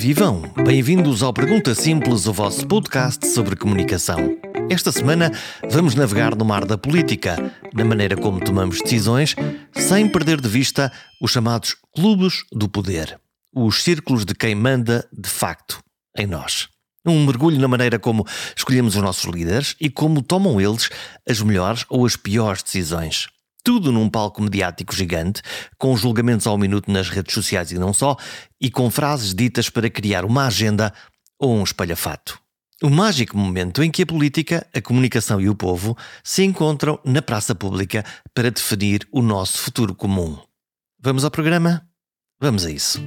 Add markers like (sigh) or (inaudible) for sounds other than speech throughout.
vivam! Bem-vindos ao Pergunta Simples, o vosso podcast sobre comunicação. Esta semana vamos navegar no mar da política, na maneira como tomamos decisões, sem perder de vista os chamados clubes do poder, os círculos de quem manda de facto em nós. Um mergulho na maneira como escolhemos os nossos líderes e como tomam eles as melhores ou as piores decisões. Tudo num palco mediático gigante, com julgamentos ao minuto nas redes sociais e não só, e com frases ditas para criar uma agenda ou um espalhafato. O mágico momento em que a política, a comunicação e o povo se encontram na praça pública para definir o nosso futuro comum. Vamos ao programa? Vamos a isso.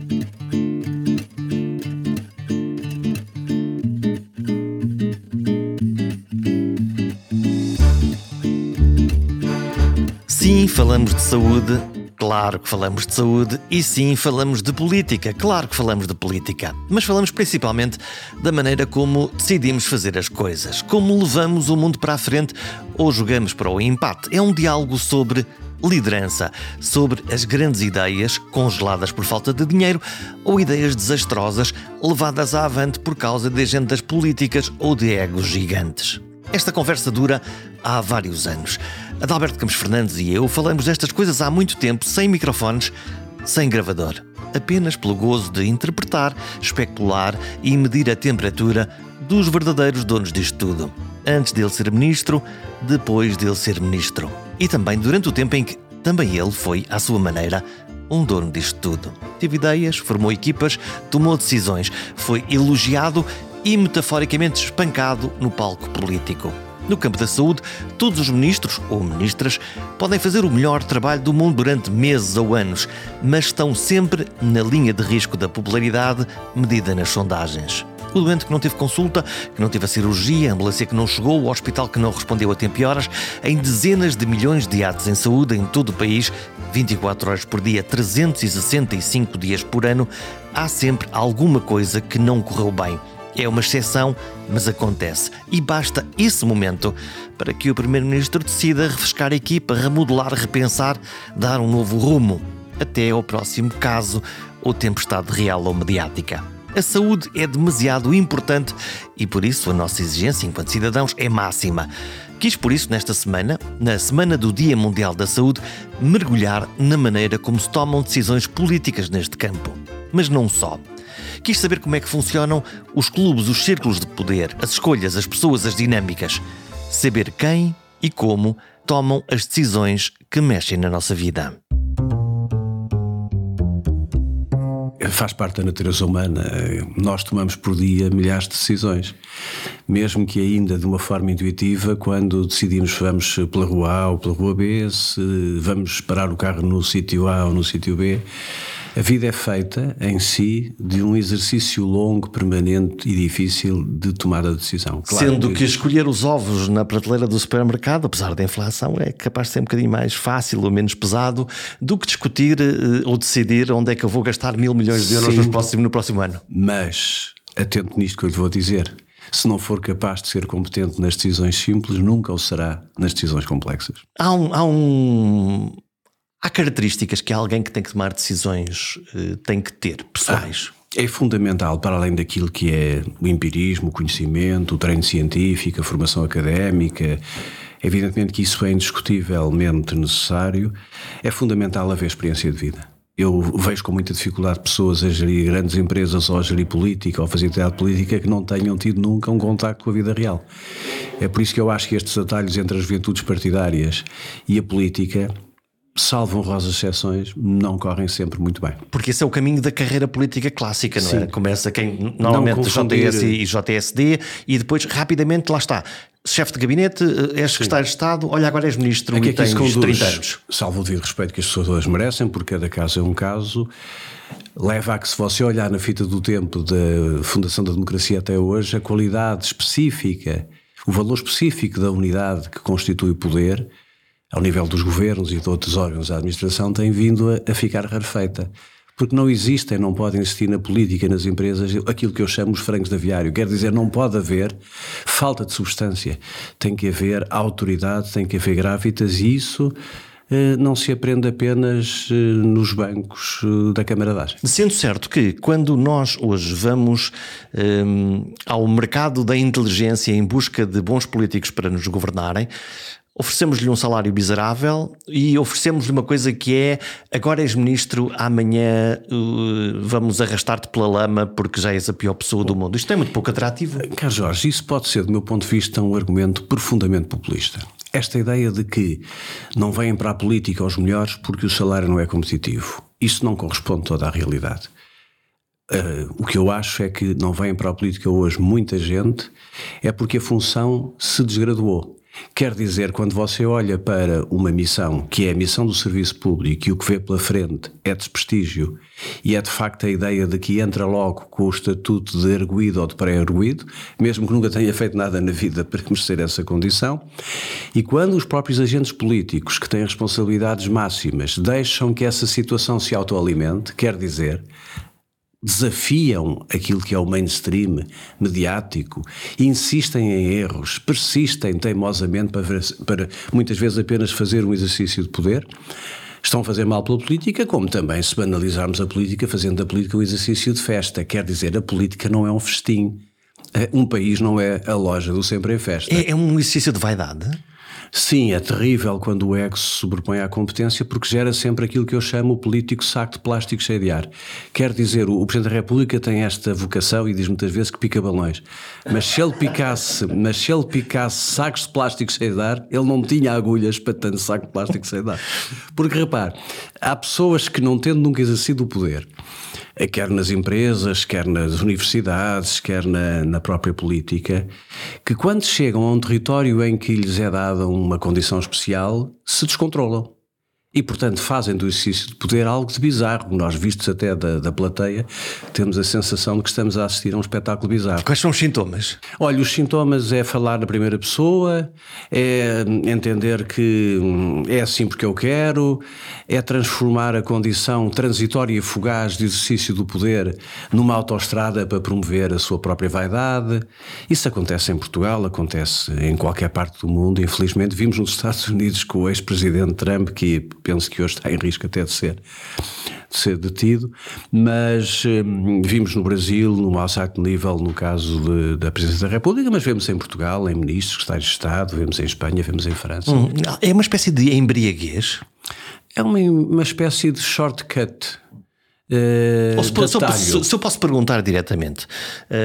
Sim, falamos de saúde, claro que falamos de saúde, e sim, falamos de política, claro que falamos de política. Mas falamos principalmente da maneira como decidimos fazer as coisas, como levamos o mundo para a frente ou jogamos para o empate. É um diálogo sobre liderança, sobre as grandes ideias congeladas por falta de dinheiro ou ideias desastrosas levadas à avante por causa de agendas políticas ou de egos gigantes. Esta conversa dura há vários anos. Adalberto Campos Fernandes e eu falamos destas coisas há muito tempo, sem microfones, sem gravador. Apenas pelo gozo de interpretar, especular e medir a temperatura dos verdadeiros donos disto tudo. Antes dele ser ministro, depois dele ser ministro. E também durante o tempo em que também ele foi, à sua maneira, um dono disto tudo. Teve ideias, formou equipas, tomou decisões, foi elogiado e metaforicamente espancado no palco político. No campo da saúde, todos os ministros ou ministras podem fazer o melhor trabalho do mundo durante meses ou anos, mas estão sempre na linha de risco da popularidade medida nas sondagens. O doente que não teve consulta, que não teve a cirurgia, a ambulância que não chegou, o hospital que não respondeu a tempo e horas, em dezenas de milhões de atos em saúde em todo o país, 24 horas por dia, 365 dias por ano, há sempre alguma coisa que não correu bem é uma exceção, mas acontece. E basta esse momento para que o Primeiro-Ministro decida refrescar a equipa, remodelar, repensar, dar um novo rumo, até ao próximo caso ou tempestade real ou mediática. A saúde é demasiado importante e por isso a nossa exigência enquanto cidadãos é máxima. Quis por isso, nesta semana, na Semana do Dia Mundial da Saúde, mergulhar na maneira como se tomam decisões políticas neste campo. Mas não só. Quis saber como é que funcionam os clubes, os círculos de poder, as escolhas, as pessoas, as dinâmicas. Saber quem e como tomam as decisões que mexem na nossa vida. Faz parte da natureza humana. Nós tomamos por dia milhares de decisões, mesmo que ainda de uma forma intuitiva, quando decidimos vamos pela rua A ou pela rua B, se vamos parar o carro no sítio A ou no sítio B. A vida é feita em si de um exercício longo, permanente e difícil de tomada de decisão. Claro Sendo que... que escolher os ovos na prateleira do supermercado, apesar da inflação, é capaz de ser um bocadinho mais fácil ou menos pesado do que discutir uh, ou decidir onde é que eu vou gastar mil milhões de euros no próximo, no próximo ano. Mas, atento nisto que eu lhe vou dizer, se não for capaz de ser competente nas decisões simples, nunca o será nas decisões complexas. Há um, há um, Há características que alguém que tem que tomar decisões uh, tem que ter, pessoais. Ah. É fundamental, para além daquilo que é o empirismo, o conhecimento, o treino científico, a formação académica, evidentemente que isso é indiscutivelmente necessário, é fundamental haver experiência de vida. Eu vejo com muita dificuldade pessoas a gerir grandes empresas ou a gerir política ou a fazer atividade política que não tenham tido nunca um contacto com a vida real. É por isso que eu acho que estes atalhos entre as juventudes partidárias e a política salvo honrosas exceções, não correm sempre muito bem. Porque esse é o caminho da carreira política clássica, não é? Sim. é? Começa quem normalmente JS e JSD e depois rapidamente lá está. Chefe de gabinete, eh, és secretário de Estado, olha, agora és ministro é que e tens conduz, 30 anos. Salvo o devido respeito que as pessoas merecem, porque cada caso é um caso, leva a que, se você olhar na fita do tempo da Fundação da Democracia até hoje, a qualidade específica, o valor específico da unidade que constitui o poder ao nível dos governos e de outros órgãos da administração, tem vindo a, a ficar rarefeita. Porque não existem, não podem existir na política, nas empresas, aquilo que eu chamo os frangos de aviário. Quer dizer, não pode haver falta de substância. Tem que haver autoridade, tem que haver grávidas e isso eh, não se aprende apenas eh, nos bancos eh, da camaragem. Sendo certo que quando nós hoje vamos um, ao mercado da inteligência em busca de bons políticos para nos governarem, oferecemos-lhe um salário miserável e oferecemos-lhe uma coisa que é agora és ministro, amanhã uh, vamos arrastar-te pela lama porque já és a pior pessoa do mundo. Isto é muito pouco atrativo. Carlos Jorge, isso pode ser, do meu ponto de vista, um argumento profundamente populista. Esta ideia de que não vêm para a política os melhores porque o salário não é competitivo. Isso não corresponde toda à realidade. Uh, o que eu acho é que não vem para a política hoje muita gente é porque a função se desgraduou. Quer dizer, quando você olha para uma missão, que é a missão do serviço público, e o que vê pela frente é desprestígio, e é de facto a ideia de que entra logo com o estatuto de erguido ou de pré-erguido, mesmo que nunca tenha feito nada na vida para merecer essa condição, e quando os próprios agentes políticos, que têm responsabilidades máximas, deixam que essa situação se autoalimente, quer dizer, desafiam aquilo que é o mainstream mediático, insistem em erros, persistem teimosamente para, para muitas vezes apenas fazer um exercício de poder, estão a fazer mal pela política, como também se banalizarmos a política, fazendo da política um exercício de festa. Quer dizer, a política não é um festim. Um país não é a loja do sempre em festa. É, é um exercício de vaidade? Sim, é terrível quando o ego se sobrepõe à competência porque gera sempre aquilo que eu chamo o político saco de plástico cheio de ar. Quer dizer, o Presidente da República tem esta vocação e diz muitas vezes que pica balões. Mas se ele picasse, mas se ele picasse sacos de plástico cheio de ar, ele não tinha agulhas para tanto saco de plástico cheio de ar. Porque repare, há pessoas que não tendo nunca exercido o poder, eh, quer nas empresas, quer nas universidades, quer na, na própria política, que quando chegam a um território em que lhes é dada uma condição especial, se descontrolam. E, portanto, fazem do exercício de poder algo de bizarro. Nós, vistos até da, da plateia, temos a sensação de que estamos a assistir a um espetáculo bizarro. Quais são os sintomas? Olha, os sintomas é falar na primeira pessoa, é entender que hum, é assim porque eu quero, é transformar a condição transitória e fugaz de exercício do poder numa autoestrada para promover a sua própria vaidade. Isso acontece em Portugal, acontece em qualquer parte do mundo. Infelizmente, vimos nos Estados Unidos com o ex-presidente Trump que penso que hoje está em risco até de ser, de ser detido, mas hum, vimos no Brasil, no mais alto nível, no caso de, da Presidência da República, mas vemos em Portugal, em ministros, secretários de Estado, vemos em Espanha, vemos em França. Hum, é uma espécie de embriaguez? É uma, uma espécie de shortcut. Uh, se, se, se, eu posso perguntar diretamente,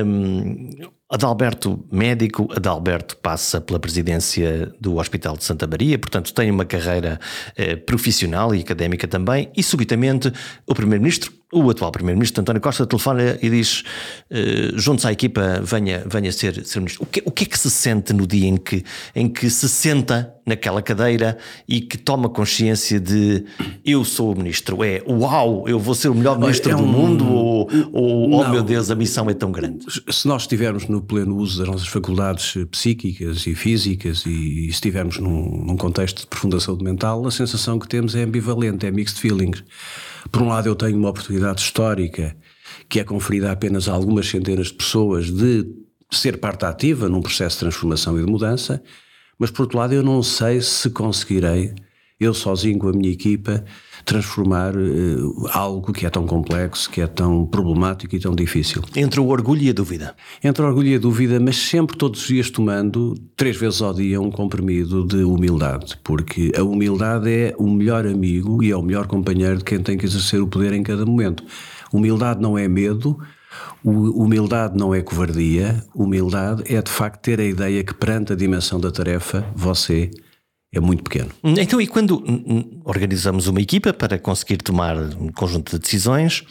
um, Adalberto, médico, Adalberto passa pela presidência do Hospital de Santa Maria, portanto tem uma carreira eh, profissional e académica também, e subitamente o Primeiro-Ministro o atual Primeiro-Ministro António Costa telefona e diz: uh, juntos à equipa, venha, venha ser, ser ministro. O que, o que é que se sente no dia em que, em que se senta naquela cadeira e que toma consciência de eu sou o ministro? É uau, eu vou ser o melhor ministro é um... do mundo? Ou, ou oh meu Deus, a missão é tão grande? Se nós estivermos no pleno uso das nossas faculdades psíquicas e físicas e, e estivermos num, num contexto de profunda saúde mental, a sensação que temos é ambivalente, é mixed feelings. Por um lado, eu tenho uma oportunidade histórica que é conferida apenas a algumas centenas de pessoas de ser parte ativa num processo de transformação e de mudança, mas por outro lado, eu não sei se conseguirei, eu sozinho com a minha equipa, transformar uh, algo que é tão complexo, que é tão problemático e tão difícil. Entre o orgulho e a dúvida. Entre o orgulho e a dúvida, mas sempre todos os dias tomando, três vezes ao dia, um comprimido de humildade, porque a humildade é o melhor amigo e é o melhor companheiro de quem tem que exercer o poder em cada momento. Humildade não é medo, Humildade não é covardia, humildade é de facto ter a ideia que perante a dimensão da tarefa você é muito pequeno. Então, e quando organizamos uma equipa para conseguir tomar um conjunto de decisões,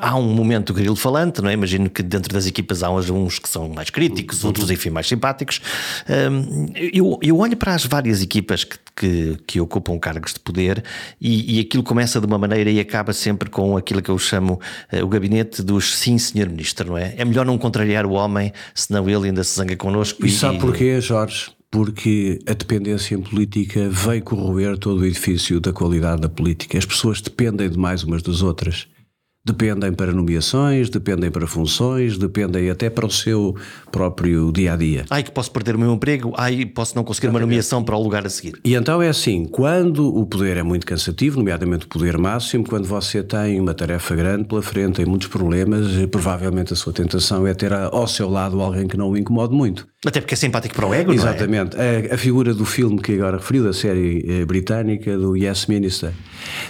há um momento grilo falante, não é? Imagino que dentro das equipas há uns que são mais críticos, outros, enfim, mais simpáticos. Hum, eu, eu olho para as várias equipas que, que, que ocupam cargos de poder e, e, aquilo começa de uma maneira e acaba sempre com aquilo que eu chamo eh, o gabinete dos sim, senhor ministro, não é? É melhor não contrariar o homem, senão ele ainda se zanga connosco. E, e sabe porquê, Jorge? Porque a dependência política veio corroer todo o edifício da qualidade da política. As pessoas dependem demais umas das outras. Dependem para nomeações, dependem para funções, dependem até para o seu próprio dia a dia. Ai, que posso perder o meu emprego, ai, posso não conseguir uma nomeação para o lugar a seguir. E então é assim: quando o poder é muito cansativo, nomeadamente o poder máximo, quando você tem uma tarefa grande pela frente, tem muitos problemas, provavelmente a sua tentação é ter ao seu lado alguém que não o incomode muito. Até porque é simpático para o ego, Exatamente. não é? A, a, figura do filme que agora referiu, da série eh, britânica, do Yes Minister.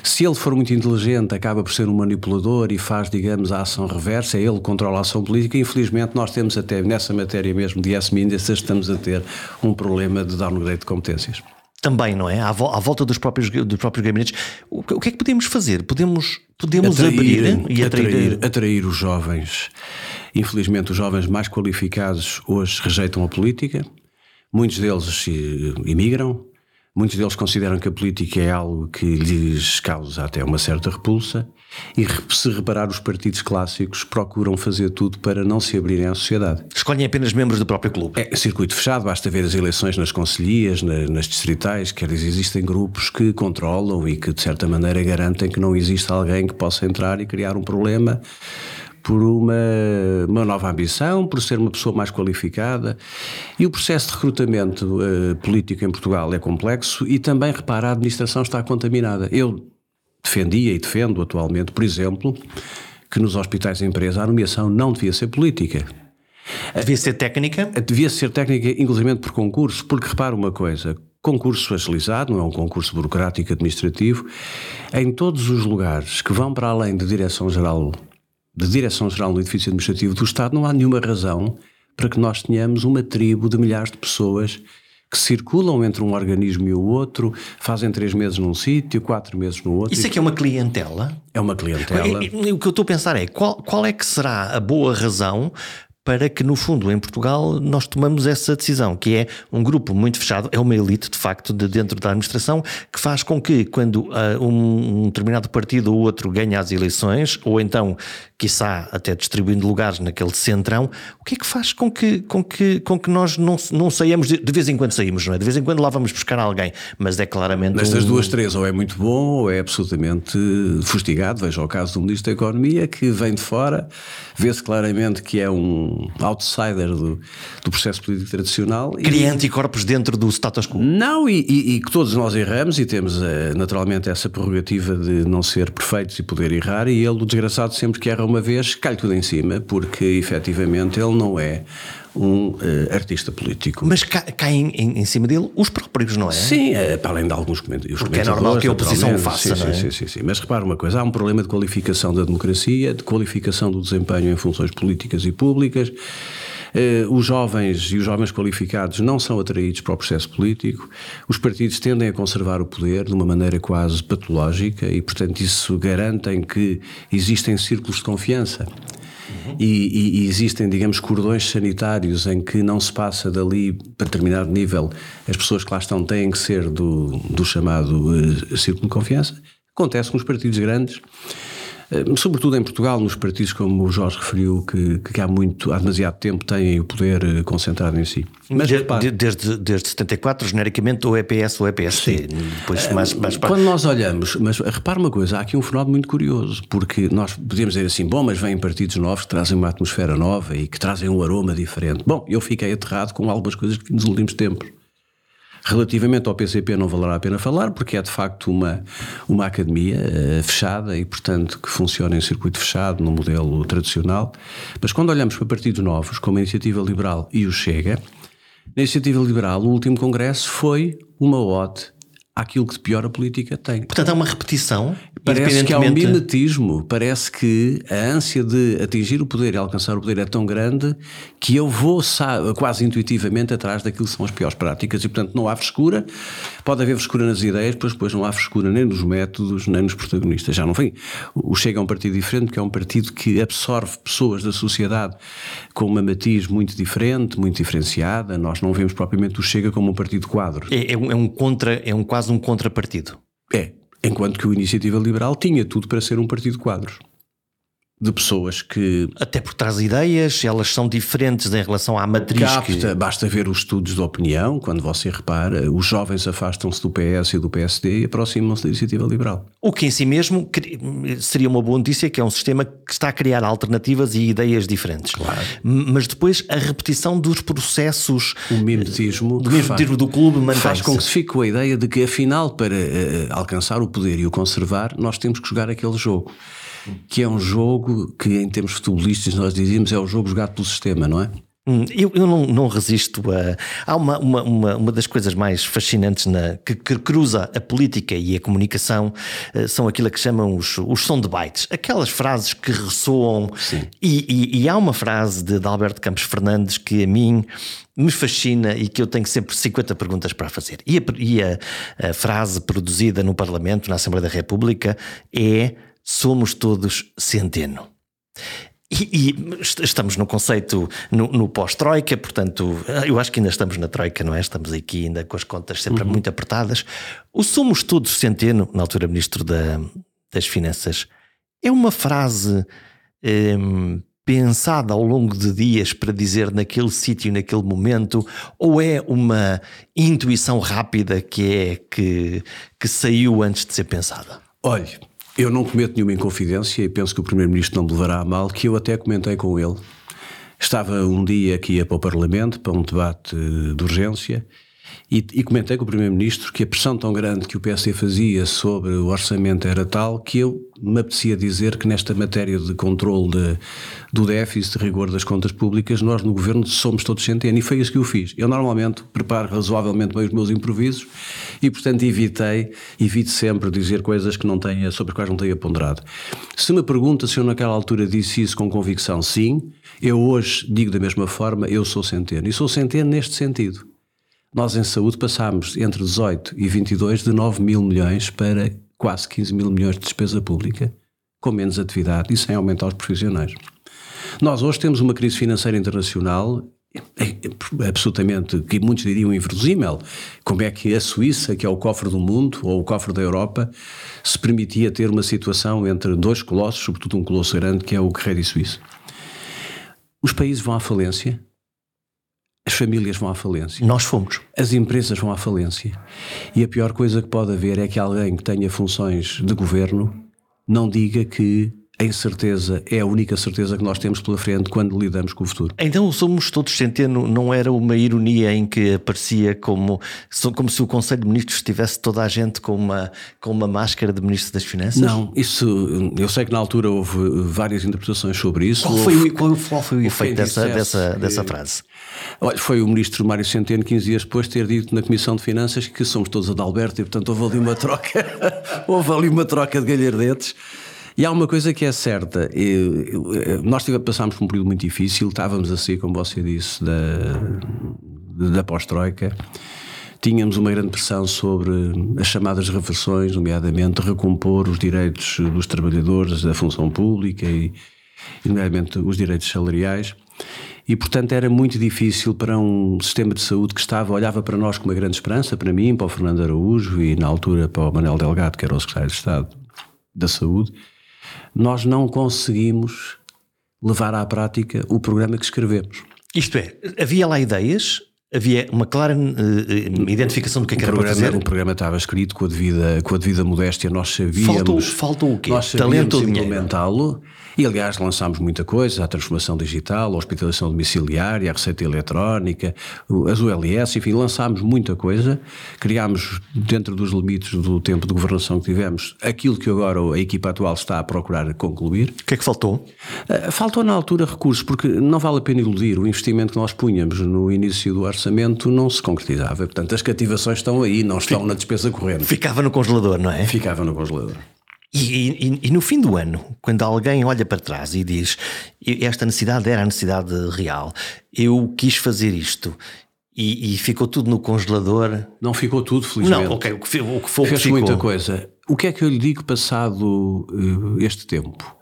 Se ele for muito inteligente, acaba por ser um manipulador e faz, digamos, a ação reversa, é ele que controla a ação política. Infelizmente, nós temos até nessa matéria mesmo de Minister, estamos a ter um problema de downgrade de competências. Também, não é? À, volta dos próprios, dos próprios gabinetes. O que é que podemos fazer? Podemos, podemos atrair, abrir e atrair... Atrair, atrair os jovens. Infelizmente, os jovens mais qualificados hoje rejeitam a política. Muitos deles imigram, Muitos deles consideram que a política é algo que lhes causa até uma certa repulsa, e se reparar, os partidos clássicos procuram fazer tudo para não se abrirem à sociedade. Escolhem apenas membros do próprio clube. É circuito fechado, basta ver as eleições nas conselhias, nas distritais, quer dizer, existem grupos que controlam e que, de certa maneira, garantem que não existe alguém que possa entrar e criar um problema por uma, uma nova ambição, por ser uma pessoa mais qualificada. E o processo de recrutamento uh, político em Portugal é complexo e também, repara, a administração está contaminada. Eu defendia e defendo atualmente, por exemplo, que nos hospitais de empresa a nomeação não devia ser política. Devia ser técnica? Devia ser técnica, inclusive por concurso, porque repara uma coisa: concurso agilizado, não é um concurso burocrático administrativo, em todos os lugares que vão para além de direção-geral de Direção-Geral do Edifício Administrativo do Estado, não há nenhuma razão para que nós tenhamos uma tribo de milhares de pessoas que circulam entre um organismo e o outro, fazem três meses num sítio, quatro meses no outro. Isso aqui é uma clientela? É uma clientela. E, e, o que eu estou a pensar é qual, qual é que será a boa razão para que, no fundo, em Portugal, nós tomamos essa decisão, que é um grupo muito fechado, é uma elite, de facto, de dentro da administração, que faz com que, quando uh, um, um, determinado partido ou outro ganha as eleições, ou então, quiçá, até distribuindo lugares naquele centrão, o que é que faz com que, com que, com que nós não, não saiamos, de, de vez em quando saímos, não é? De vez em quando lá vamos buscar alguém, mas é claramente. Nestas um... duas, três, ou é muito bom, ou é absolutamente fustigado. Veja o caso do Ministro da Economia, que vem de fora, vê-se claramente que é um outsider do, do processo político tradicional. Cria e, anticorpos dentro do status quo? Não, e, e, e que todos nós erramos e temos eh, naturalmente essa prerrogativa de não ser perfeitos e poder errar, e ele, o desgraçado, sempre que erra uma vez, cai tudo em cima, porque efetivamente ele não é um uh, artista político. Mas caem em, em, cima dele os próprios, não é? Sim, é, para além de alguns comentários. Porque é normal que a oposição o faça, sim, é? Sim, sim, sim. Mas repara uma coisa, há um problema de qualificação da democracia, de qualificação do desempenho em funções políticas e públicas. Uh, os jovens e os jovens qualificados não são atraídos para o processo político, os partidos tendem a conservar o poder de uma maneira quase patológica e, portanto, isso garantem que existem círculos de confiança Uhum. E, e, existem, digamos, cordões sanitários em que não se passa dali para determinado nível. As pessoas que lá estão têm que ser do, do chamado uh, círculo de confiança. Acontece com os partidos grandes. Eh, sobretudo em Portugal, nos partidos como o Jorge referiu, que, que há muito, há demasiado tempo têm o poder eh, concentrado em si. Mas, de, de, desde, desde 74, genericamente, ou é PS ou PSD. Depois, mais, mais Quando nós olhamos, mas repara uma coisa, há aqui um fenómeno muito curioso, porque nós podemos dizer assim, bom, mas vêm partidos novos que trazem uma atmosfera nova e que trazem um aroma diferente. Bom, eu fiquei aterrado com algumas coisas que nos últimos tempos. Relativamente ao PCP não valerá a pena falar, porque é de facto uma, uma academia uh, fechada e, portanto, que funciona em circuito fechado, no modelo tradicional. Mas quando olhamos para partidos novos, como a Iniciativa Liberal e o Chega, na Iniciativa Liberal, o último congresso foi uma ode àquilo que de pior a política tem. Portanto, há uma repetição. Parece que há um mimetismo, parece que a ânsia de atingir o poder e alcançar o poder é tão grande que eu vou quase intuitivamente atrás daquilo que são as piores práticas e, portanto, não há frescura. Pode haver frescura nas ideias, pois depois não há frescura nem nos métodos, nem nos protagonistas. Já não vem. O Chega é um partido diferente, que é um partido que absorve pessoas da sociedade com uma matiz muito diferente, muito diferenciada. Nós não vemos propriamente o Chega como um partido quadro. É, é, um, é um contra, é um quase um contrapartido. É, enquanto que o Iniciativa Liberal tinha tudo para ser um partido de quadros. De pessoas que. Até por trás ideias, elas são diferentes em relação à matriz. Capta, que... Basta ver os estudos de opinião, quando você repara, os jovens afastam-se do PS e do PSD e aproximam-se da iniciativa liberal. O que em si mesmo seria uma boa notícia, que é um sistema que está a criar alternativas e ideias diferentes. Claro. Mas depois a repetição dos processos. O mimetismo. Do mimetismo do clube Faz com que se fique com a ideia de que, afinal, para uh, alcançar o poder e o conservar, nós temos que jogar aquele jogo que é um jogo que, em termos futebolistas, nós dizíamos é o jogo jogado pelo sistema, não é? Hum, eu, eu não, não, resisto a. Há uma, uma, uma, uma, das coisas mais fascinantes na, que, que cruza a política e a comunicação uh, são aquilo que chamam os, os soundbites, aquelas frases que ressoam. E, e, e, há uma frase de, de Alberto Campos Fernandes que a mim me fascina e que eu tenho sempre 50 perguntas para fazer. E a, e a, a frase produzida no Parlamento, na Assembleia da República, é somos todos centeno. E, e, estamos no conceito no, no pós-Troika, portanto, eu acho que ainda estamos na Troika, não é? Estamos aqui ainda com as contas sempre uhum. muito apertadas. O somos todos centeno, na altura Ministro da, das Finanças, é uma frase hum, pensada ao longo de dias para dizer naquele sítio, naquele momento, ou é uma intuição rápida que é que, que saiu antes de ser pensada? Olhe, eu não cometo nenhuma inconfidência e penso que o Primeiro-Ministro não me levará a mal, que eu até comentei com ele. Estava um dia ia para o Parlamento, para um debate de urgência, e, e, comentei com o Primeiro-Ministro que a pressão tão grande que o PSD fazia sobre o orçamento era tal que eu me apetecia dizer que nesta matéria de controle de, do déficit, de rigor das contas públicas, nós no Governo somos todos centenas e foi isso que eu fiz. Eu normalmente preparo razoavelmente bem os meus improvisos e, portanto, evitei, evito sempre dizer coisas que não tenha, sobre as quais não tenha ponderado. Se me pergunta se eu naquela altura disse isso com convicção, sim. Eu hoje digo da mesma forma, eu sou centeno. E sou centeno neste sentido. Nós em saúde passámos entre 18 e 22 de 9 mil milhões para quase 15 mil milhões de despesa pública, com menos atividade e sem aumentar os profissionais. Nós hoje temos uma crise financeira internacional absolutamente, que muitos diriam inverosímil, como é que a Suíça, que é o cofre do mundo, ou o cofre da Europa, se permitia ter uma situação entre dois colossos, sobretudo um colosso grande, que é o Credit Suisse. Os países vão à falência, as famílias vão à falência. Nós fomos. As empresas vão à falência. E a pior coisa que pode haver é que alguém que tenha funções de governo não diga que a incerteza é a única certeza que nós temos pela frente quando lidamos com o futuro. Então somos todos centeno, não era uma ironia em que aparecia como, como se o Conselho de Ministros estivesse toda a gente com uma, com uma máscara de Ministro das Finanças? Não, isso eu sei que na altura houve várias interpretações sobre isso. Qual foi, houve, qual, qual foi o efeito dessa, dessa, dessa frase? Olha, foi o Ministro Mário Centeno, 15 dias depois, ter dito na Comissão de Finanças que somos todos Adalberto e portanto houve ali uma troca, (laughs) houve ali uma troca de galhardetes. E há uma coisa que é certa: nós passámos por um período muito difícil, estávamos assim, como você disse, da, da pós-Troika. Tínhamos uma grande pressão sobre as chamadas reversões, nomeadamente recompor os direitos dos trabalhadores da função pública e, nomeadamente, os direitos salariais. E, portanto, era muito difícil para um sistema de saúde que estava, olhava para nós com uma grande esperança, para mim, para o Fernando Araújo e, na altura, para o Manuel Delgado, que era o secretário de Estado da Saúde, nós não conseguimos levar à prática o programa que escrevemos. Isto é, havia lá ideias, havia uma clara uh, identificação do que, é que era programa, para fazer. O programa estava escrito com a devida, com a devida modéstia, nós sabíamos. Faltou, faltou o quê? Nós sabíamos implementá-lo. E aliás lançámos muita coisa, a transformação digital, a hospitalização domiciliária, a receita eletrónica, as ULS, enfim, lançámos muita coisa, criámos dentro dos limites do tempo de governação que tivemos aquilo que agora a equipa atual está a procurar concluir. O que é que faltou? Uh, faltou na altura recursos, porque não vale a pena iludir, o investimento que nós punhamos no início do orçamento não se concretizava. Portanto, as cativações estão aí, não estão Fic... na despesa corrente. Ficava no congelador, não é? Ficava no congelador. E, e, e, no fim do ano, quando alguém olha para trás e diz esta necessidade era a necessidade real, eu quis fazer isto e, e ficou tudo no congelador. Não ficou tudo, felizmente. Não, ok, o que, o que foi Fez ficou. muita coisa. O que é que eu lhe digo passado uh, este tempo?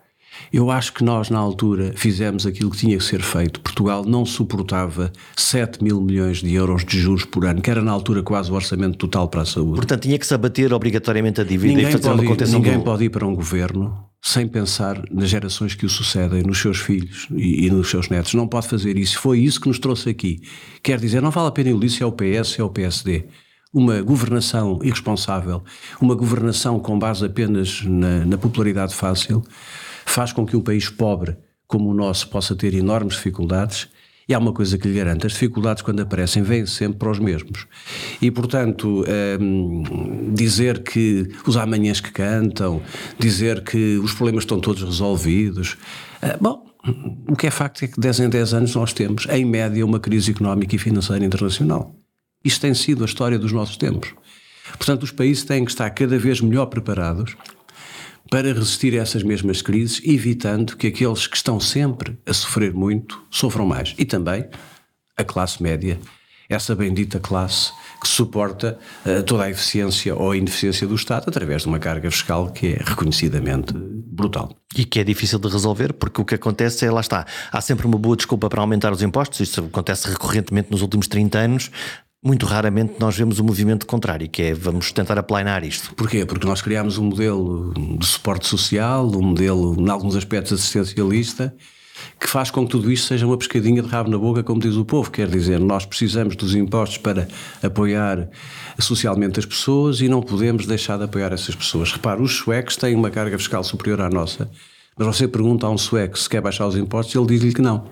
Eu acho que nós, na altura, fizemos aquilo que tinha que ser feito. Portugal não suportava 7 mil milhões de euros de juros por ano, que era na altura quase o orçamento total para a saúde. Portanto, tinha que se abater obrigatoriamente a dívida ninguém e fazer pode, uma contenção Ninguém do... pode ir para um governo sem pensar nas gerações que o sucedem, nos seus filhos e, e, nos seus netos. Não pode fazer isso. Foi isso que nos trouxe aqui. Quer dizer, não vale a pena iludir se é o PS, se é o PSD uma governação irresponsável, uma governação com base apenas na, na, popularidade fácil, faz com que um país pobre como o nosso possa ter enormes dificuldades. E há uma coisa que lhe garanto: as dificuldades, quando aparecem, vêm sempre para os mesmos. E, portanto, hum, dizer que os amanhãs que cantam, dizer que os problemas estão todos resolvidos. Uh, bom, o que é facto é que 10 em 10 anos nós temos, em média, uma crise económica e financeira internacional. Isto tem sido a história dos nossos tempos. Portanto, os países têm que estar cada vez melhor preparados para resistir a essas mesmas crises, evitando que aqueles que estão sempre a sofrer muito sofram mais. E também a classe média, essa bendita classe que suporta uh, toda a eficiência ou a ineficiência do Estado através de uma carga fiscal que é reconhecidamente brutal. E que é difícil de resolver, porque o que acontece é, lá está, há sempre uma boa desculpa para aumentar os impostos, isso acontece recorrentemente nos últimos 30 anos, muito raramente nós vemos o movimento contrário, que é vamos tentar aplanar isto. Porquê? Porque nós criámos um modelo de suporte social, um modelo, em alguns aspectos, assistencialista, que faz com que tudo isto seja uma pescadinha de rabo na boca, como diz o povo. Quer dizer, nós precisamos dos impostos para apoiar socialmente as pessoas e não podemos deixar de apoiar essas pessoas. Repare, os suecos têm uma carga fiscal superior à nossa, mas você pergunta a um sueco se quer baixar os impostos ele diz-lhe que não.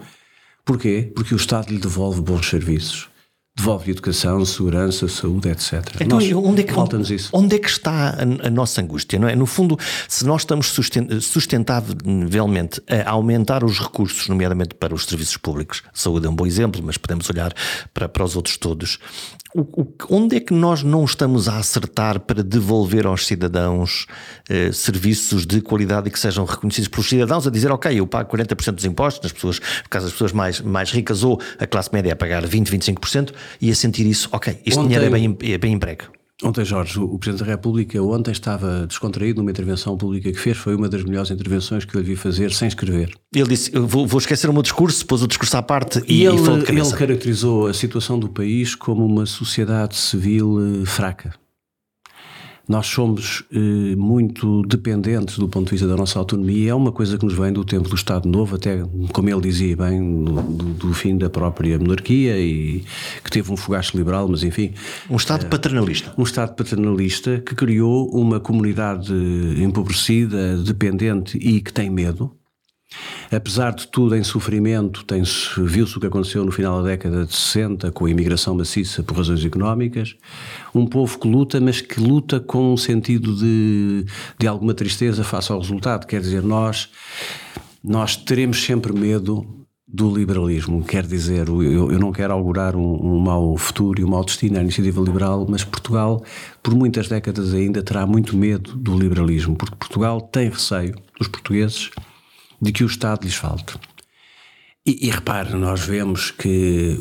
Porquê? Porque o Estado lhe devolve bons serviços devolve educação, segurança, saúde, etc. Então, nós, onde é que, falta-nos isso? Onde é que está a, a, nossa angústia? Não é? No fundo, se nós estamos sustentavelmente a aumentar os recursos, nomeadamente para os serviços públicos, saúde é um bom exemplo, mas podemos olhar para, para os outros todos, o, o, onde é que nós não estamos a acertar para devolver aos cidadãos eh, serviços de qualidade e que sejam reconhecidos pelos cidadãos a dizer, ok, eu pago 40% dos impostos nas pessoas, no caso das pessoas mais, mais ricas ou a classe média a pagar 20, 25% e a sentir isso, ok, este Ontem... dinheiro é bem, é bem emprego. Ontem, Jorge, o Presidente da República ontem estava descontraído numa intervenção pública que fez, foi uma das melhores intervenções que eu lhe vi fazer sem escrever. Ele disse, vou, vou, esquecer o meu discurso, pôs o discurso à parte e, e ele, e. Ele caracterizou a situação do país como uma sociedade civil eh, fraca. Nós somos eh, muito dependentes do ponto de vista da nossa autonomia, é uma coisa que nos vem do tempo do Estado Novo, até, como ele dizia bem, do, do fim da própria monarquia e que teve um fogacho liberal, mas enfim. Um Estado paternalista. Um Estado paternalista que criou uma comunidade empobrecida, dependente e que tem medo Apesar de tudo, em sofrimento, viu-se o que aconteceu no final da década de 60 com a imigração maciça por razões económicas. Um povo que luta, mas que luta com um sentido de, de alguma tristeza face ao resultado. Quer dizer, nós, nós teremos sempre medo do liberalismo. Quer dizer, eu, eu não quero augurar um, um mau futuro e um mau destino à iniciativa liberal, mas Portugal, por muitas décadas ainda, terá muito medo do liberalismo, porque Portugal tem receio, os portugueses de que o Estado lhes falte. E, e repare, nós vemos que,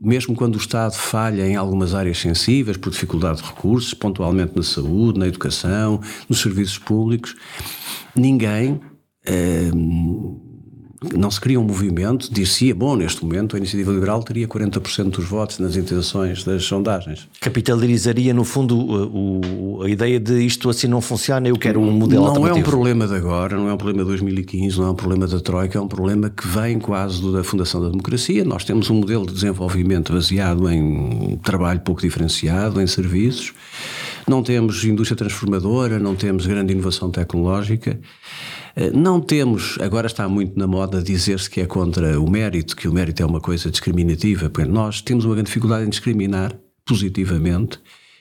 mesmo quando o Estado falha em algumas áreas sensíveis, por dificuldade de recursos, pontualmente na saúde, na educação, nos serviços públicos, ninguém. Eh, não se cria um movimento, dizia, bom, neste momento a Iniciativa Liberal teria 40% dos votos nas intenções das sondagens. Capitalizaria, no fundo, o, o, a ideia de isto assim não funciona, eu quero um modelo Não alternativo. é um problema de agora, não é um problema de 2015, não é um problema da Troika, é um problema que vem quase da Fundação da Democracia. Nós temos um modelo de desenvolvimento baseado em trabalho pouco diferenciado, em serviços, não temos indústria transformadora, não temos grande inovação tecnológica. Eh, não temos, agora está muito na moda dizer-se que é contra o mérito, que o mérito é uma coisa discriminativa, porque nós temos uma grande dificuldade em discriminar positivamente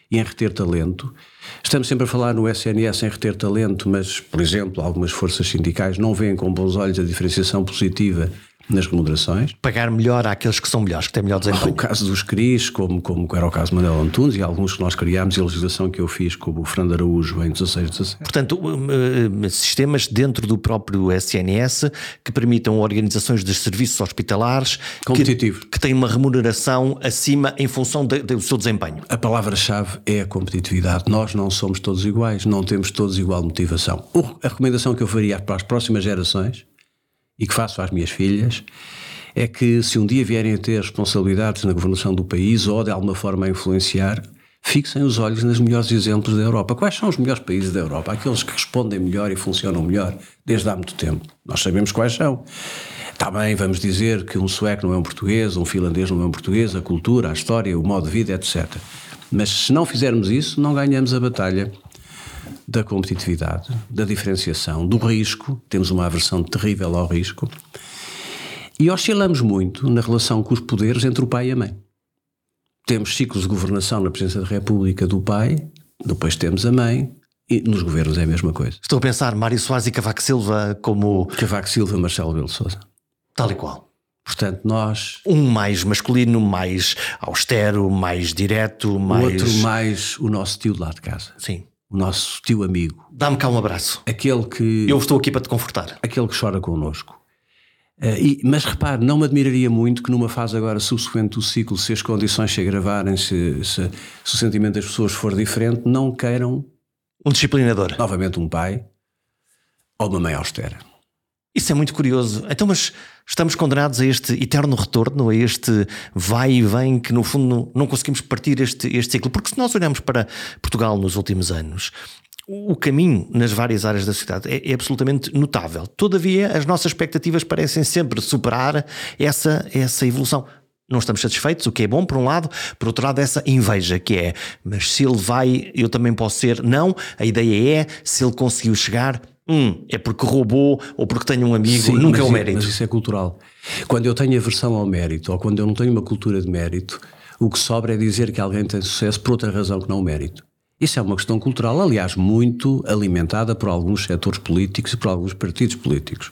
e em reter talento. Estamos sempre a falar no SNS em reter talento, mas, por exemplo, algumas forças sindicais não veem com bons olhos a diferenciação positiva nas remunerações. Pagar melhor àqueles que são melhores, que têm melhor desempenho. O caso dos CRIs, como, como era o caso de Manuel Antunes e alguns que nós criámos e a legislação que eu fiz como o Fernando Araújo em 16, 17. Portanto, sistemas dentro do próprio SNS que permitam organizações de serviços hospitalares Competitivo. que, que têm uma remuneração acima em função de, do seu desempenho. A palavra-chave é a competitividade. Nós não somos todos iguais, não temos todos igual motivação. A recomendação que eu faria para as próximas gerações e que faço às minhas filhas é que se um dia vierem a ter responsabilidades na governação do país ou de alguma forma a influenciar, fixem os olhos nos melhores exemplos da Europa. Quais são os melhores países da Europa? Aqueles que respondem melhor e funcionam melhor desde há muito tempo. Nós sabemos quais são. Está bem, vamos dizer que um sueco não é um português, um finlandês não é um português, a cultura, a história, o modo de vida, etc. Mas se não fizermos isso, não ganhamos a batalha da competitividade, da diferenciação, do risco, temos uma aversão terrível ao risco, e oscilamos muito na relação com os poderes entre o pai e a mãe. Temos ciclos de governação na presidência da República do pai, depois temos a mãe, e nos governos é a mesma coisa. Estou a pensar Mário Soares e Cavaco Silva como. Cavaco Silva, Marcelo Belo Souza. Tal e qual. Portanto, nós. Um mais masculino, mais austero, mais direto, mais. O outro mais o nosso tio de lá de casa. Sim o nosso tio amigo. Dá-me cá um abraço. Aquele que. Eu estou aqui para te confortar. Aquele que chora connosco. Uh, e, mas repare, não me admiraria muito que numa fase agora subsequente do ciclo, se as condições se agravarem, se, se, se o sentimento das pessoas for diferente, não queiram. Um disciplinador. Novamente um pai ou uma mãe austera. Isso é muito curioso. Então, mas estamos condenados a este eterno retorno, a este vai e vem que, no fundo, não conseguimos partir este, este ciclo. Porque se nós olharmos para Portugal nos últimos anos, o caminho nas várias áreas da sociedade é, é, absolutamente notável. Todavia, as nossas expectativas parecem sempre superar essa, essa evolução. Não estamos satisfeitos, o que é bom por um lado, por outro lado, essa inveja que é, mas se ele vai, eu também posso ser. Não, a ideia é, se ele conseguiu chegar, Hum, é porque roubou ou porque tenho um amigo, Sim, nunca é o mérito. Mas isso é cultural. Quando eu tenho aversão ao mérito ou quando eu não tenho uma cultura de mérito, o que sobra é dizer que alguém tem sucesso por outra razão que não o mérito. Isso é uma questão cultural, aliás, muito alimentada por alguns setores políticos e por alguns partidos políticos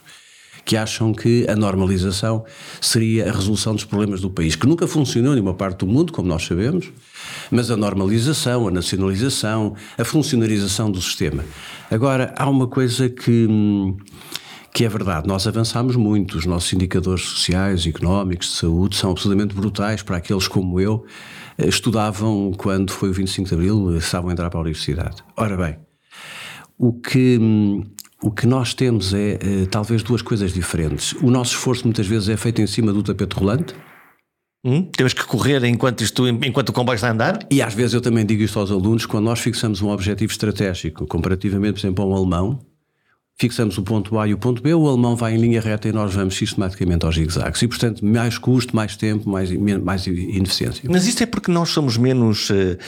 que acham que a normalização seria a resolução dos problemas do país, que nunca funcionou em uma parte do mundo, como nós sabemos, mas a normalização, a nacionalização, a funcionarização do sistema. Agora, há uma coisa que que é verdade, nós avançamos muito, os nossos indicadores sociais, económicos, de saúde são absolutamente brutais para aqueles como eu eh, estudavam quando foi o 25 de Abril, estavam a entrar para a universidade. Ora bem, o que o que nós temos é uh, talvez duas coisas diferentes. O nosso esforço muitas vezes é feito em cima do tapete rolante. Hum? Temos que correr enquanto, isto, enquanto o comboio está a andar? E às vezes eu também digo isto aos alunos, quando nós fixamos um objetivo estratégico, comparativamente, por exemplo, a um alemão, fixamos o ponto A e o ponto B, o alemão vai em linha reta e nós vamos sistematicamente aos zigzags. E, portanto, mais custo, mais tempo, mais, mais ineficiência. Mas isto é porque nós somos menos uh,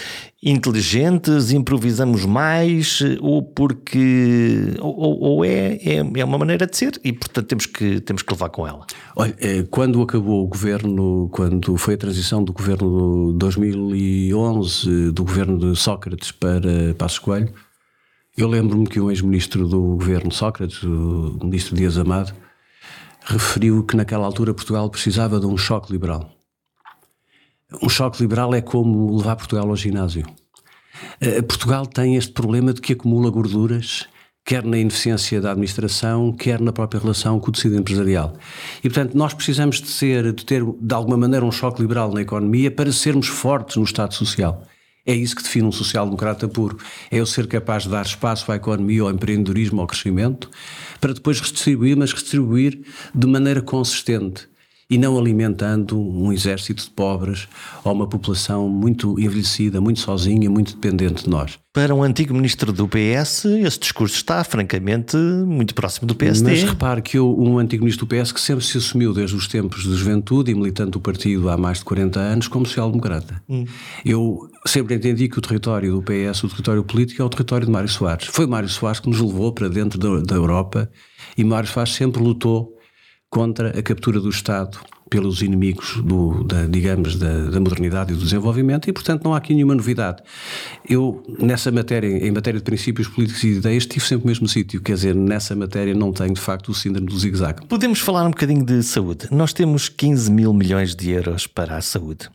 inteligentes, improvisamos mais, uh, ou porque. ou, ou é, é, é, uma maneira de ser e, portanto, temos que, temos que levar com ela. Olha, eh, quando acabou o governo, quando foi a transição do governo de 2011, do governo de Sócrates para Passos Coelho eu lembro-me que o ex-ministro do governo Sócrates, o ministro Dias Amado, referiu que naquela altura Portugal precisava de um choque liberal. Um choque liberal é como levar Portugal ao ginásio. Eh, Portugal tem este problema de que acumula gorduras, quer na ineficiência da administração, quer na própria relação com o tecido empresarial. E, portanto, nós precisamos de, ser, de ter, de alguma maneira, um choque liberal na economia para sermos fortes no Estado Social. É isso que define um social-democrata puro. É eu ser capaz de dar espaço à economia, ao empreendedorismo, ao crescimento, para depois redistribuir, mas redistribuir de maneira consistente e não alimentando um exército de pobres ou uma população muito envelhecida, muito sozinha, muito dependente de nós. Para um antigo ministro do PS, esse discurso está francamente muito próximo do PSD. Mas repare que eu, um antigo ministro do PS que sempre se assumiu desde os tempos de juventude e militante do partido há mais de 40 anos como social-democrata. Hum. Eu sempre entendi que o território do PS, o território político, é o território de Mário Soares. Foi Mário Soares que nos levou para dentro da, da Europa e Mário Soares sempre lutou contra a captura do Estado pelos inimigos do, da, digamos, da, da, modernidade e do desenvolvimento e, portanto, não há aqui nenhuma novidade. Eu, nessa matéria, em matéria de princípios políticos e de ideias, estive sempre no mesmo sítio, quer dizer, nessa matéria não tenho, de facto, o síndrome do zigue-zague. Podemos falar um bocadinho de saúde. Nós temos 15 mil milhões de euros para a saúde.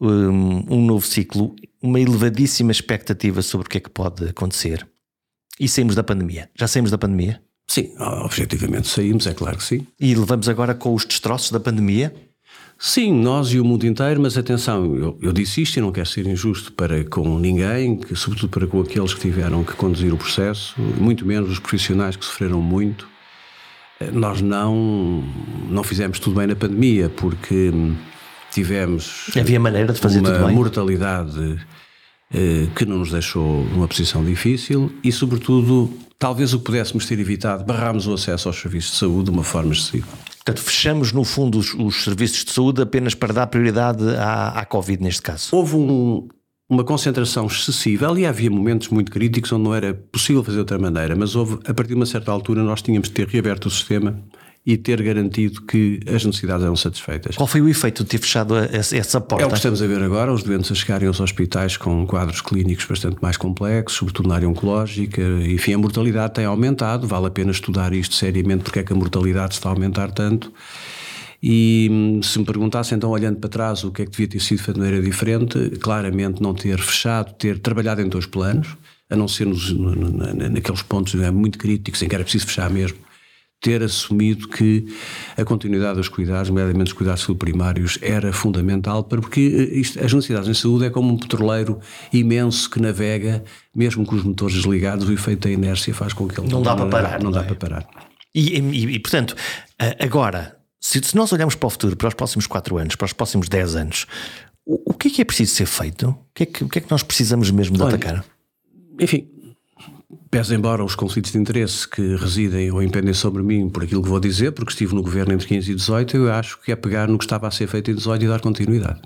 Um, um novo ciclo, uma elevadíssima expectativa sobre o que é que pode acontecer. E saímos da pandemia. Já saímos da pandemia? Sim, objetivamente saímos, é claro que sim. E levamos agora com os destroços da pandemia? Sim, nós e o mundo inteiro, mas atenção, eu, eu, disse isto e não quero ser injusto para com ninguém, que, sobretudo para com aqueles que tiveram que conduzir o processo, muito menos os profissionais que sofreram muito. Eh, nós não, não fizemos tudo bem na pandemia, porque tivemos. Havia maneira de fazer uma tudo bem. mortalidade que não nos deixou numa posição difícil e, sobretudo, talvez o que pudéssemos ter evitado, barramos o acesso aos serviços de saúde de uma forma excessiva. Portanto, fechamos, no fundo, os, os serviços de saúde apenas para dar prioridade à, à Covid, neste caso. Houve um, uma concentração excessiva. Ali havia momentos muito críticos onde não era possível fazer de outra maneira, mas houve, a partir de uma certa altura, nós tínhamos de ter reaberto o sistema e ter garantido que as necessidades eram satisfeitas. Qual foi o efeito de ter fechado essa porta? É o que estamos a ver agora, os doentes a chegarem aos hospitais com quadros clínicos bastante mais complexos, sobretudo na área oncológica. Enfim, a mortalidade tem aumentado, vale a pena estudar isto seriamente, porque é que a mortalidade está a aumentar tanto. E hum, se me perguntasse então, olhando para trás, o que é que devia ter sido de maneira diferente, claramente não ter fechado, ter trabalhado em dois planos, a não ser nos, naqueles pontos é, muito críticos em que era preciso fechar mesmo, ter assumido que a continuidade dos cuidados, nomeadamente os cuidados primários, era fundamental, porque eh, isto, as necessidades em saúde é como um petroleiro imenso que navega, mesmo com os motores desligados, o efeito da inércia faz com que ele não, não dá para parar. Não, não dá é? para parar. E, e, e, portanto, agora, se, se, nós olharmos para o futuro, para os próximos 4 anos, para os próximos 10 anos, o, o que é que é preciso ser feito? O que é que, que, é que nós precisamos mesmo de Olha, atacar? Enfim, Pese embora os conflitos de interesse que residem ou impendem sobre mim por aquilo que vou dizer, porque estive no governo entre 15 e 18, eu acho que é pegar no que estava a ser feito em 18 e dar continuidade.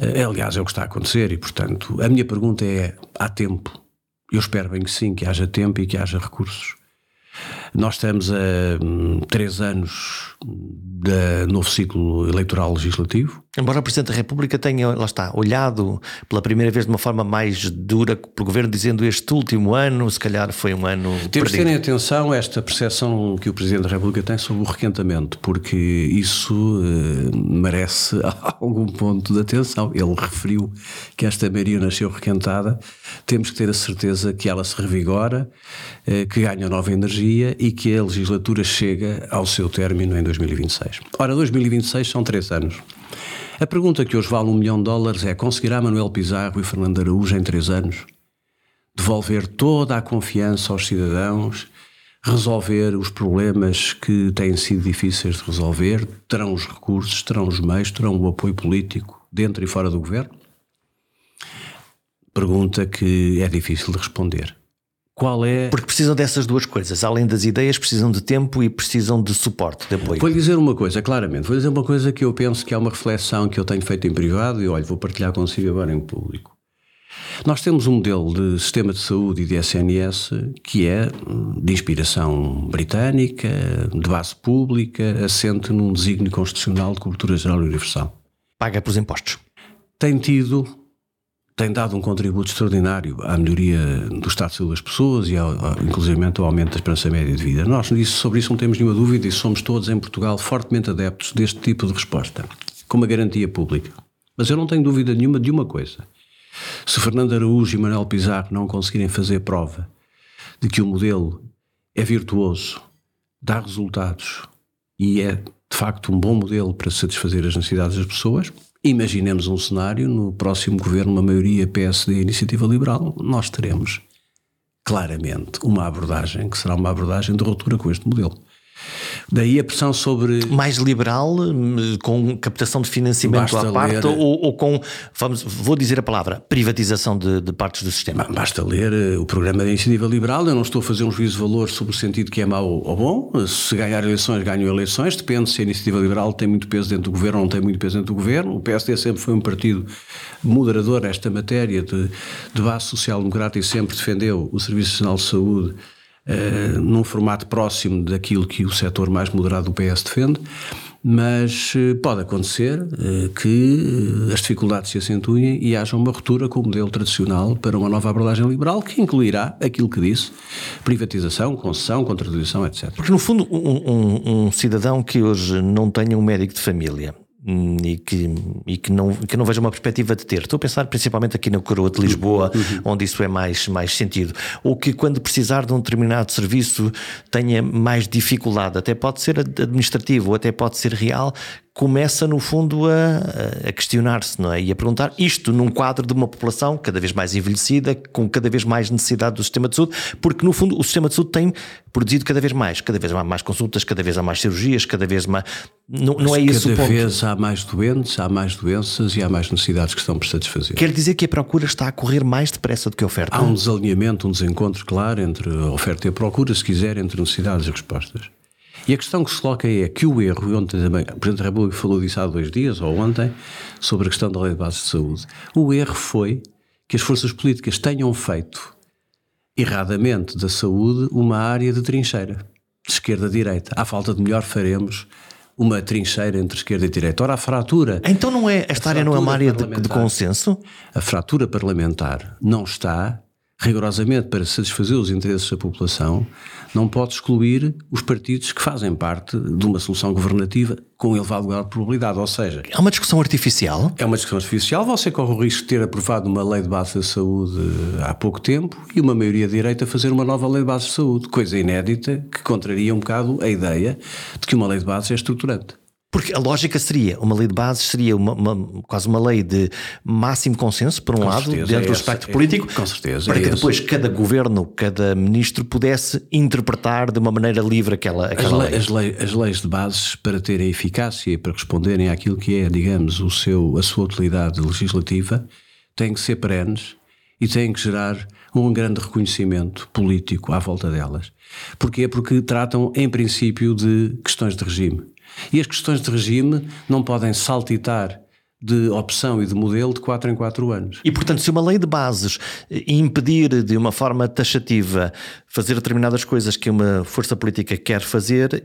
Eh, aliás, é o que está a acontecer e, portanto, a minha pergunta é: há tempo? Eu espero bem que sim, que haja tempo e que haja recursos. Nós estamos a hum, três anos do novo ciclo eleitoral legislativo. Embora o Presidente da República tenha, lá está, olhado pela primeira vez de uma forma mais dura para o Governo, dizendo este último ano, se calhar foi um ano. Temos de ter em atenção esta percepção que o Presidente da República tem sobre o requentamento, porque isso uh, merece (laughs) algum ponto de atenção. Ele referiu que esta Maria nasceu requentada, temos que ter a certeza que ela se revigora, uh, que ganha nova energia e que a legislatura chega ao seu término em 2026. Ora, 2026 são três anos. A pergunta que hoje vale um milhão de dólares é: conseguirá Manuel Pizarro e Fernando Araújo, em três anos, devolver toda a confiança aos cidadãos, resolver os problemas que têm sido difíceis de resolver? Terão os recursos, terão os meios, terão o apoio político dentro e fora do governo? Pergunta que é difícil de responder. Qual é. Porque precisam dessas duas coisas. Além das ideias, precisam de tempo e precisam de suporte, de apoio. Vou lhe dizer uma coisa, claramente. Vou dizer uma coisa que eu penso que é uma reflexão que eu tenho feito em privado e, olha, vou partilhar consigo agora em público. Nós temos um modelo de sistema de saúde e de SNS que é de inspiração britânica, de base pública, assente num desígnio constitucional de cobertura geral e universal. Paga pelos impostos. Tem tido tem dado um contributo extraordinário à melhoria do estado de saúde das pessoas e, ao, inclusive, ao aumento da esperança média de vida. Nós sobre isso não temos nenhuma dúvida e somos todos em Portugal fortemente adeptos deste tipo de resposta, com uma garantia pública. Mas eu não tenho dúvida nenhuma de uma coisa. Se Fernando Araújo e Manuel Pizarro não conseguirem fazer prova de que o modelo é virtuoso, dá resultados e é, de facto, um bom modelo para satisfazer as necessidades das pessoas, Imaginemos um cenário, no próximo governo, uma maioria PSD Iniciativa Liberal, nós teremos claramente uma abordagem que será uma abordagem de ruptura com este modelo. Daí a pressão sobre. Mais liberal, com captação de financiamento Basta à parte, ler... ou, ou, com, vamos, vou dizer a palavra, privatização de, de, partes do sistema? Basta ler eh, o programa da iniciativa liberal. Eu não estou a fazer um juízo de valor sobre o sentido que é mau ou bom. Se ganhar eleições, ganham eleições. Depende se a iniciativa liberal tem muito peso dentro do governo ou não tem muito peso dentro do governo. O PSD sempre foi um partido moderador nesta matéria de, de base social-democrata e sempre defendeu o Serviço Nacional de Saúde uh, num formato próximo daquilo que o setor mais moderado do PS defende. mas eh, pode acontecer eh, que as dificuldades se acentuem e haja uma ruptura com o modelo tradicional para uma nova abordagem liberal que incluirá aquilo que disse: privatização, concessão, contradição, etc. Porque, no fundo, um, um, um cidadão que hoje não tenha um médico de família e que, e que, não, que não veja uma perspectiva de ter. Estou a pensar principalmente aqui na coroa de Lisboa, uhum. onde isso é mais, mais sentido. Ou que quando precisar de um determinado serviço tenha mais dificuldade, até pode ser administrativo, ou até pode ser real, começa, no fundo, a, a questionar-se não é? e a perguntar isto num quadro de uma população cada vez mais envelhecida, com cada vez mais necessidade do sistema de saúde, porque, no fundo, o sistema de saúde tem produzido cada vez mais, cada vez há mais consultas, cada vez há mais cirurgias, cada vez mais. Não, não é isso o ponto. Cada vez há mais doentes, há mais doenças e há mais necessidades que estão por satisfazer. Quer dizer que a procura está a correr mais depressa do que a oferta? Há um desalinhamento, um desencontro claro entre a oferta e a procura, se quiser, entre necessidades e respostas. E a questão que se coloca é que o erro, ontem também, o Presidente da República falou disso há dois dias, ou ontem, sobre a questão da lei de base de saúde. O erro foi que as forças políticas tenham feito, erradamente, da saúde uma área de trincheira, de esquerda a direita. À falta de melhor, faremos uma trincheira entre esquerda e direita. Ora, a fratura. Então não é, esta área não é uma área de, de consenso? A fratura parlamentar não está rigorosamente para satisfazer os interesses da população, não pode excluir os partidos que fazem parte de uma solução governativa com elevado grau de probabilidade. Ou seja, é uma discussão artificial? É uma discussão artificial. Você corre o risco de ter aprovado uma lei de base da saúde há pouco tempo e uma maioria direita fazer uma nova lei de base de saúde, coisa inédita que contraria um bocado a ideia de que uma lei de base é estruturante. Porque a lógica seria, uma lei de bases seria uma, uma quase uma lei de máximo consenso, por um com lado, certeza, dentro é do espectro é, político, com certeza, para é que depois esse. cada governo, cada ministro pudesse interpretar de uma maneira livre aquela, aquela as lei. As, lei, as leis de bases, para terem eficácia e para responderem àquilo que é, digamos, o seu, a sua utilidade legislativa, têm que ser perenes e têm que gerar um grande reconhecimento político à volta delas. Porquê? Porque tratam, em princípio, de questões de regime e as questões de regime não podem saltitar de opção e de modelo de 4 em 4 anos. E, portanto, se uma lei de bases impedir de uma forma taxativa fazer determinadas coisas que uma força política quer fazer,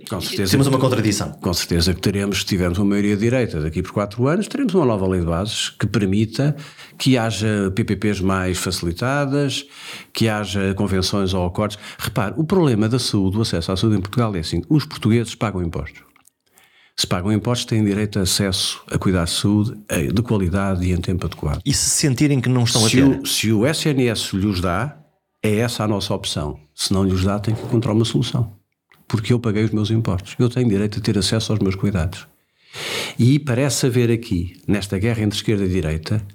temos uma contradição. Com certeza que teremos, se tivermos uma maioria direita daqui por 4 anos, teremos uma nova lei de bases que permita que haja PPPs mais facilitadas, que haja convenções ou acordos. Repare, o problema da saúde, o acesso à saúde em Portugal é assim, os portugueses pagam impostos. Se pagam impostos, têm direito a acesso a cuidar de saúde eh, de qualidade e em tempo adequado. E se sentirem que não estão se a ter? O, se o SNS lhes dá, é essa a nossa opção. Se não lhes dá, tem que encontrar uma solução. Porque eu paguei os meus impostos. Eu tenho direito a ter acesso aos meus cuidados. E parece haver aqui, nesta guerra entre esquerda e direita,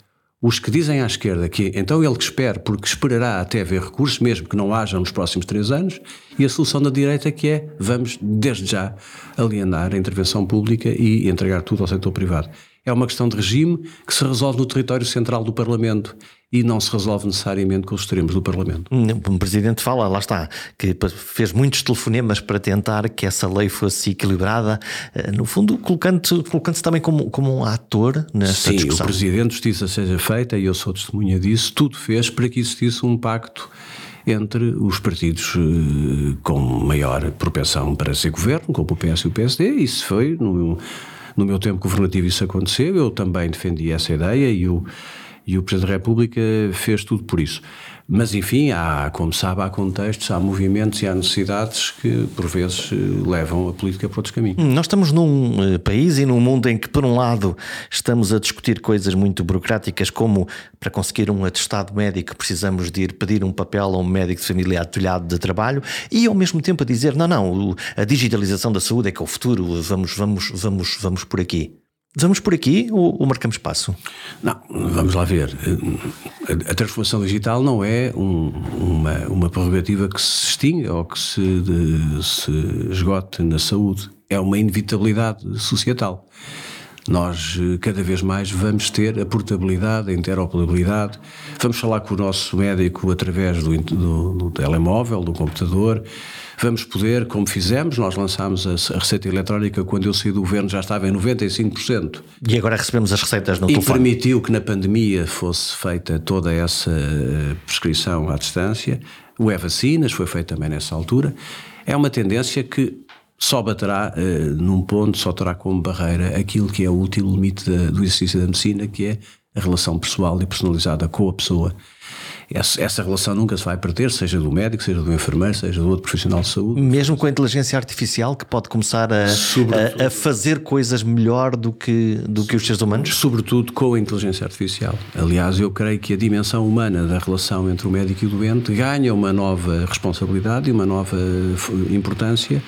os que dizem à esquerda que então ele que espera, porque esperará até haver recursos, mesmo que não haja nos próximos três anos, e a solução da direita que é vamos, desde já, alienar a intervenção pública e entregar tudo ao setor privado. É uma questão de regime que se resolve no território central do Parlamento e não se resolve necessariamente com os extremos do Parlamento. O Presidente fala, lá está, que fez muitos telefonemas para tentar que essa lei fosse equilibrada, eh, no fundo colocando-se colocando também como, como um ator nessa Sim, discussão. Sim, o Presidente, justiça seja feita, e eu sou testemunha disso, tudo fez para que existisse um pacto entre os partidos eh, com maior propensão para ser governo, como o PS e o PSD, isso foi no, no meu tempo governativo isso aconteceu, eu também defendi essa ideia e o e o Presidente da República fez tudo por isso. Mas, enfim, há, como sabe, há contextos, há movimentos e há necessidades que, por vezes, levam a política para outros caminhos. Hum, nós estamos num eh, país e num mundo em que, por um lado, estamos a discutir coisas muito burocráticas, como para conseguir um atestado médico precisamos de ir pedir um papel a um médico de família atulhado de trabalho, e ao mesmo tempo a dizer, não, não, a digitalização da saúde é que é o futuro, vamos, vamos, vamos, vamos por aqui. Vamos por aqui ou, ou, marcamos passo? Não, vamos lá ver. A, transformação digital não é um, uma, uma prerrogativa que se extinga ou que se, de, se esgote na saúde. É uma inevitabilidade societal. Nós cada vez mais vamos ter a portabilidade, a interoperabilidade. Vamos falar com o nosso médico através do, do, do telemóvel, do computador vamos poder, como fizemos, nós lançámos a, receita eletrónica quando eu saí do governo, já estava em 95%. E agora recebemos as receitas no e telefone. E permitiu que na pandemia fosse feita toda essa eh, prescrição à distância. O E-Vacinas foi feito também nessa altura. É uma tendência que só baterá uh, num ponto, só terá como barreira aquilo que é o último limite da, do exercício da medicina, que é a relação pessoal e personalizada com a pessoa essa, essa, relação nunca se vai perder, seja do médico, seja do enfermeiro, seja do outro profissional de saúde. Mesmo com a inteligência artificial que pode começar a, a, a, fazer coisas melhor do que, do que os seres humanos? Sobretudo com a inteligência artificial. Aliás, eu creio que a dimensão humana da relação entre o médico e o doente ganha uma nova responsabilidade e uma nova importância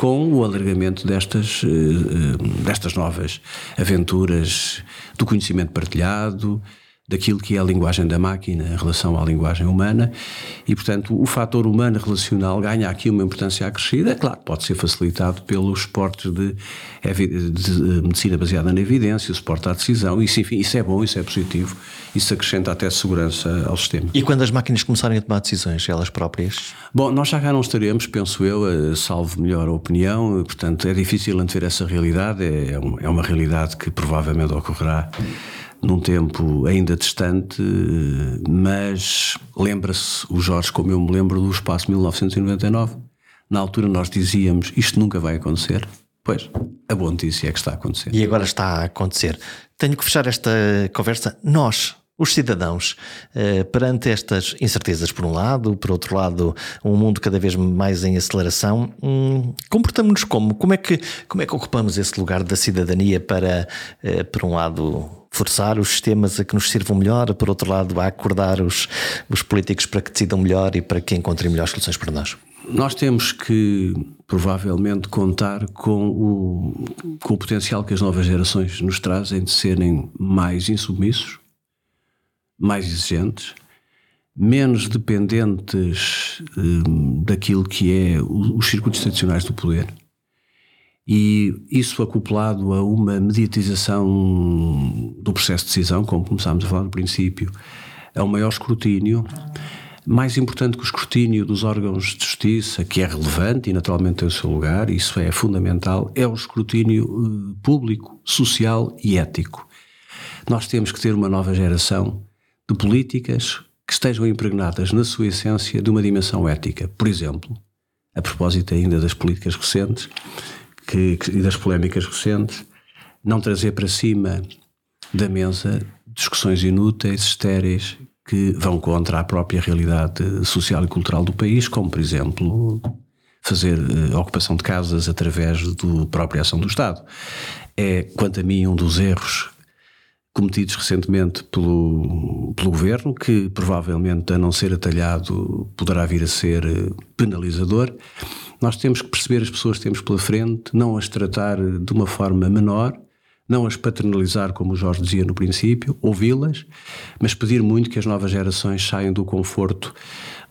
com o alargamento destas, eh, eh, destas novas aventuras do conhecimento partilhado, daquilo que é a linguagem da máquina em relação à linguagem humana e, portanto, o fator humano relacional ganha aqui uma importância acrescida. Claro, pode ser facilitado pelos suportes de, de medicina baseada na evidência, o suporte à decisão, isso, enfim, isso é bom, isso é positivo, isso acrescenta até segurança ao sistema. E quando as máquinas começarem a tomar decisões, elas próprias? Bom, nós já cá não estaremos, penso eu, salvo melhor a opinião, portanto, é difícil antever essa realidade, é, é uma realidade que provavelmente ocorrerá num tempo ainda distante, mas lembra-se o Jorge, como eu me lembro, do espaço 1999. Na altura nós dizíamos isto nunca vai acontecer. Pois, a boa notícia é que está a acontecer. E agora está a acontecer. Tenho que fechar esta conversa. Nós, os cidadãos, eh, perante estas incertezas, por um lado, por outro lado, um mundo cada vez mais em aceleração, hum, comportamos-nos como? Como é, que, como é que ocupamos esse lugar da cidadania para, eh, por um lado, forçar os sistemas a que nos sirvam melhor, por outro lado, a acordar os, os políticos para que decidam melhor e para que encontrem melhores soluções para nós? Nós temos que, provavelmente, contar com o, com o potencial que as novas gerações nos trazem de serem mais insubmissos, mais exigentes, menos dependentes hum, daquilo que é os circuitos tradicionais do poder e isso acoplado a uma mediatização do processo de decisão, como começámos a falar no princípio, a um maior escrutínio, mais importante que o escrutínio dos órgãos de justiça, que é relevante e naturalmente tem o seu lugar, isso é fundamental, é o escrutínio eh, público, social e ético. Nós temos que ter uma nova geração de políticas que estejam impregnadas na sua essência de uma dimensão ética. Por exemplo, a propósito ainda das políticas recentes, que, que, e das polémicas recentes, não trazer para cima da mesa discussões inúteis, estéreis, que vão contra a própria realidade social e cultural do país, como, por exemplo, fazer uh, ocupação de casas através da própria ação do Estado. É, quanto a mim, um dos erros cometidos recentemente pelo, pelo governo, que provavelmente, a não ser atalhado, poderá vir a ser eh, penalizador. Nós temos que perceber as pessoas que temos pela frente, não as tratar de uma forma menor, não as paternalizar, como o Jorge dizia no princípio, ouvi-las, mas pedir muito que as novas gerações saiam do conforto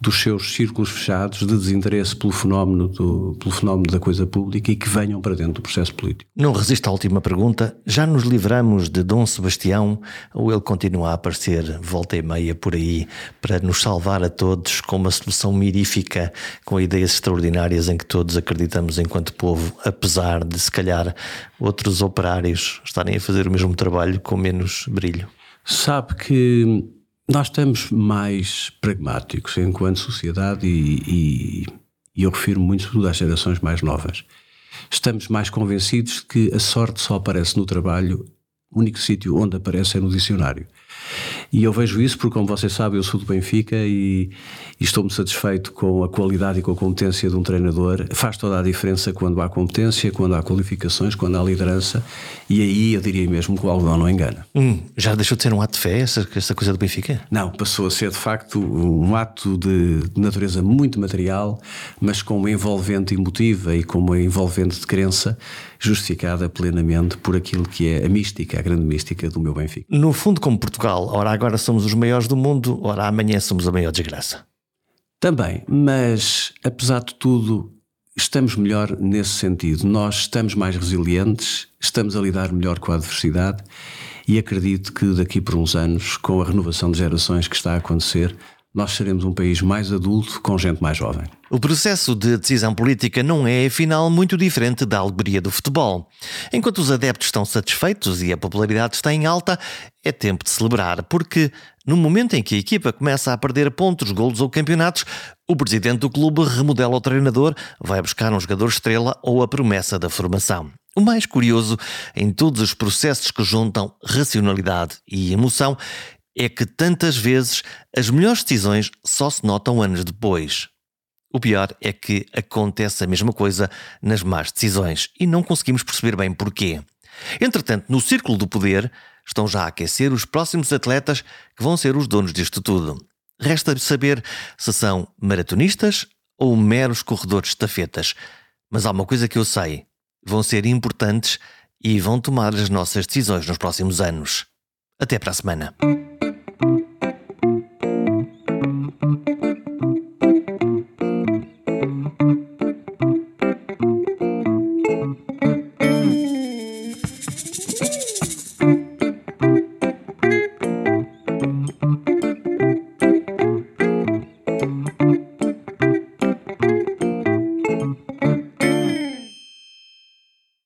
dos seus círculos fechados de desinteresse pelo fenómeno, do, pelo fenómeno da coisa pública e que venham para dentro do processo político. Não resisto à última pergunta. Já nos livramos de Dom Sebastião ou ele continua a aparecer volta e meia por aí para nos salvar a todos com uma solução mirífica, com ideias extraordinárias em que todos acreditamos enquanto povo, apesar de se calhar outros operários estarem a fazer o mesmo trabalho com menos brilho? Sabe que nós estamos mais pragmáticos enquanto sociedade e, e, e eu refiro muito às gerações mais novas. Estamos mais convencidos de que a sorte só aparece no trabalho, o único sítio onde aparece é no dicionário. E eu vejo isso porque, como vocês sabem, eu sou do Benfica e, e estou-me satisfeito com a qualidade e com a competência de um treinador. Faz toda a diferença quando há competência, quando há qualificações, quando há liderança. E aí eu diria mesmo que o algodão não engana. Hum, já deixou de ser um ato de fé, essa, essa coisa do Benfica? Não, passou a ser de facto um ato de, de natureza muito material, mas com uma envolvente emotiva e com uma envolvente de crença justificada plenamente por aquilo que é a mística, a grande mística do meu Benfica. No fundo, como Portugal, ora agora somos os maiores do mundo, ora amanhã somos a maior desgraça. Também, mas apesar de tudo, estamos melhor nesse sentido. Nós estamos mais resilientes, estamos a lidar melhor com a adversidade e acredito que daqui por uns anos, com a renovação de gerações que está a acontecer, nós seremos um país mais adulto com gente mais jovem. O processo de decisão política não é, afinal, muito diferente da alegoria do futebol. Enquanto os adeptos estão satisfeitos e a popularidade está em alta, é tempo de celebrar, porque No momento em que a equipa começa a perder pontos, golos ou campeonatos, o presidente do clube remodela o treinador, vai buscar um jogador estrela ou a promessa da formação. O mais curioso em todos os processos que juntam racionalidade e emoção é que tantas vezes as melhores decisões só se notam anos depois. O pior é que acontece a mesma coisa nas más decisões e não conseguimos perceber bem porquê. Entretanto, no círculo do poder estão já a aquecer os próximos atletas que vão ser os donos disto tudo. Resta saber se são maratonistas ou meros corredores de estafetas. Mas há uma coisa que eu sei: vão ser importantes e vão tomar as nossas decisões nos próximos anos. Até para a semana. thank you